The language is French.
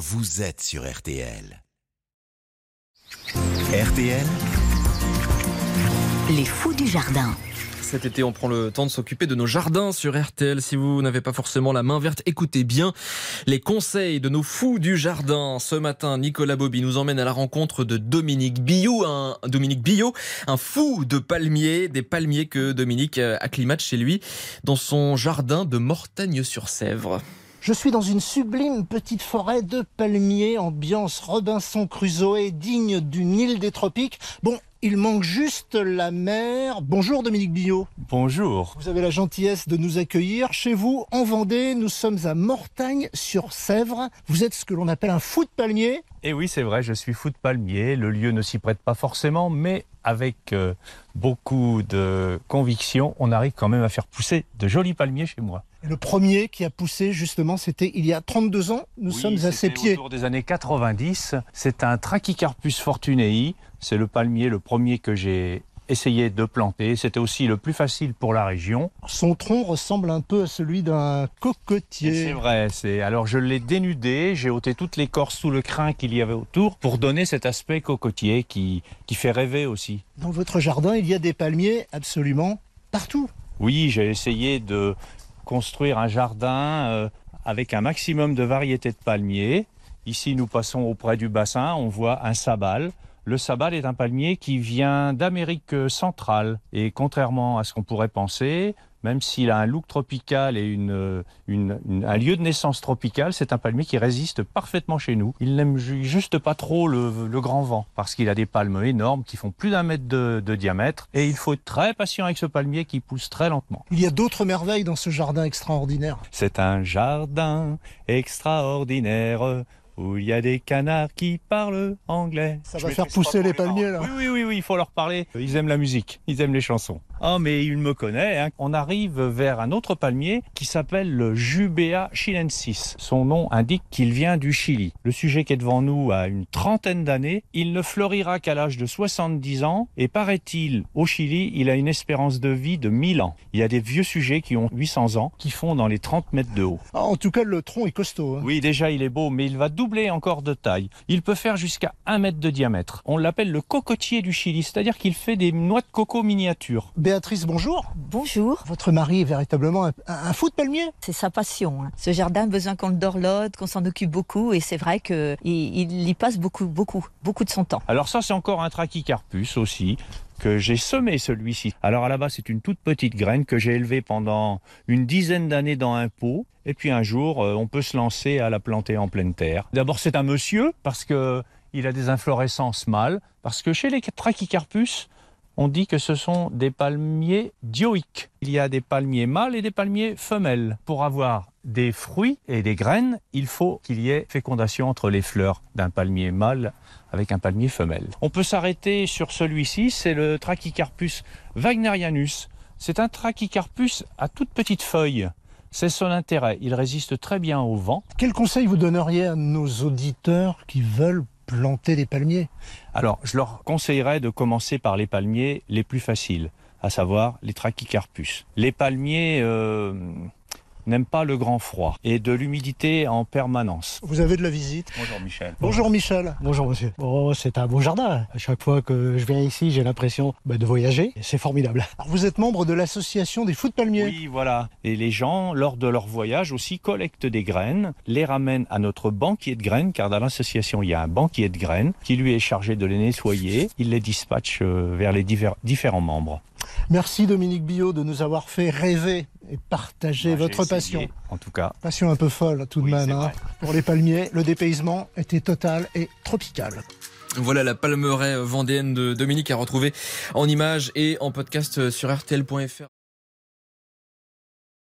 vous êtes sur RTL. RTL, Les fous du jardin. Cet été, on prend le temps de s'occuper de nos jardins sur RTL. Si vous n'avez pas forcément la main verte, écoutez bien les conseils de nos fous du jardin. Ce matin, Nicolas Bobby nous emmène à la rencontre de Dominique Billot, un, Dominique Billot, un fou de palmiers, des palmiers que Dominique euh, acclimate chez lui dans son jardin de Mortagne-sur-Sèvre. Je suis dans une sublime petite forêt de palmiers, ambiance Robinson Crusoe, digne d'une île des tropiques. Bon, il manque juste la mer. Bonjour Dominique Billot. Bonjour. Vous avez la gentillesse de nous accueillir chez vous en Vendée. Nous sommes à Mortagne-sur-Sèvre. Vous êtes ce que l'on appelle un fou de palmier. Et oui, c'est vrai, je suis fou de palmier. Le lieu ne s'y prête pas forcément, mais avec euh, beaucoup de conviction, on arrive quand même à faire pousser de jolis palmiers chez moi. Et le premier qui a poussé, justement, c'était il y a 32 ans. Nous Oui, sommes à ses pieds. Autour des années 90, c'est un Trachycarpus fortunei. C'est le palmier, le premier que j'ai essayé de planter. C'était aussi le plus facile pour la région. Son tronc ressemble un peu à celui d'un cocotier. C'est vrai. C'est alors je l'ai dénudé, j'ai ôté toute l'écorce sous le crin qu'il y avait autour pour donner cet aspect cocotier qui qui fait rêver aussi. Dans votre jardin, il y a des palmiers absolument partout. Oui, j'ai essayé de construire un jardin euh, avec un maximum de variétés de palmiers. Ici, nous passons auprès du bassin, on voit un sabal. Le sabal est un palmier qui vient d'Amérique centrale. Et contrairement à ce qu'on pourrait penser, même s'il a un look tropical et une, une- une- un lieu de naissance tropical, c'est un palmier qui résiste parfaitement chez nous. Il n'aime ju- juste pas trop le, le grand vent, parce qu'il a des palmes énormes qui font plus d'un mètre de, de diamètre. Et il faut être très patient avec ce palmier qui pousse très lentement. Il y a d'autres merveilles dans ce jardin extraordinaire. C'est un jardin extraordinaire où il y a des canards qui parlent anglais. Ça Je va faire pousser les palmiers, là. Oui, oui, oui, oui, il faut leur parler. Ils aiment la musique, ils aiment les chansons. Oh, mais il me connaît. hein. On arrive vers un autre palmier qui s'appelle le Jubea chilensis. Son nom indique qu'il vient du Chili. Le sujet qui est devant nous a une trentaine d'années. Il ne fleurira qu'à l'âge de 70 ans et paraît-il, au Chili, il a une espérance de vie de 1000 ans. Il y a des vieux sujets qui ont 800 ans, qui font dans les 30 mètres de haut. Ah, En tout cas, le tronc est costaud. hein. Oui, déjà il est beau, mais il va doubler encore de taille. Il peut faire jusqu'à 1 mètre de diamètre. On l'appelle le cocotier du Chili, c'est-à-dire qu'il fait des noix de coco miniatures. Béatrice, bonjour. Bonjour, Votre mari est véritablement un, un fou de palmier. c'est sa passion. hein. Ce jardin a besoin qu'on le dorlote, qu'on s'en occupe beaucoup et c'est vrai qu'il il y passe beaucoup, beaucoup, beaucoup de son temps. Alors ça, c'est encore un trachycarpus aussi que j'ai semé celui-ci. Alors à la base, c'est une toute petite graine que j'ai élevée pendant une dizaine d'années dans un pot. Et puis un jour, euh, on peut se lancer à la planter en pleine terre. D'abord, c'est un monsieur parce que il a des inflorescences mâles. Parce que chez les trachycarpus, on dit que ce sont des palmiers dioïques. Il y a des palmiers mâles et des palmiers femelles. Pour avoir des fruits et des graines, il faut qu'il y ait fécondation entre les fleurs d'un palmier mâle avec un palmier femelle. On peut s'arrêter sur celui-ci, c'est le Trachycarpus wagnerianus. C'est un Trachycarpus à toutes petites feuilles. C'est son intérêt, il résiste très bien au vent. Quel conseil vous donneriez à nos auditeurs qui veulent planter des palmiers Alors, je leur conseillerais de commencer par les palmiers les plus faciles, à savoir les Trachycarpus. Les palmiers euh, n'aiment pas le grand froid et de l'humidité en permanence. Vous avez de la visite. Bonjour Michel. Bonjour Michel. Bonjour monsieur. Oh, c'est un beau jardin. À chaque fois que je viens ici, j'ai l'impression bah, de voyager. C'est formidable. Alors, vous êtes membre de l'association des fous de palmiers. Oui, voilà. Et les gens, lors de leur voyage aussi, collectent des graines, les ramènent à notre banquier de graines, car dans l'association, il y a un banquier de graines qui lui est chargé de les nettoyer. Il les dispatche euh, vers les divers- différents membres. Merci Dominique Billot de nous avoir fait rêver et Moi, j'ai votre essayé, passion. En tout cas. Passion un peu folle tout de même. hein. Pour les palmiers, le dépaysement était total et tropical. Voilà la palmeraie vendéenne de Dominique à retrouver en images et en podcast sur rtl.fr.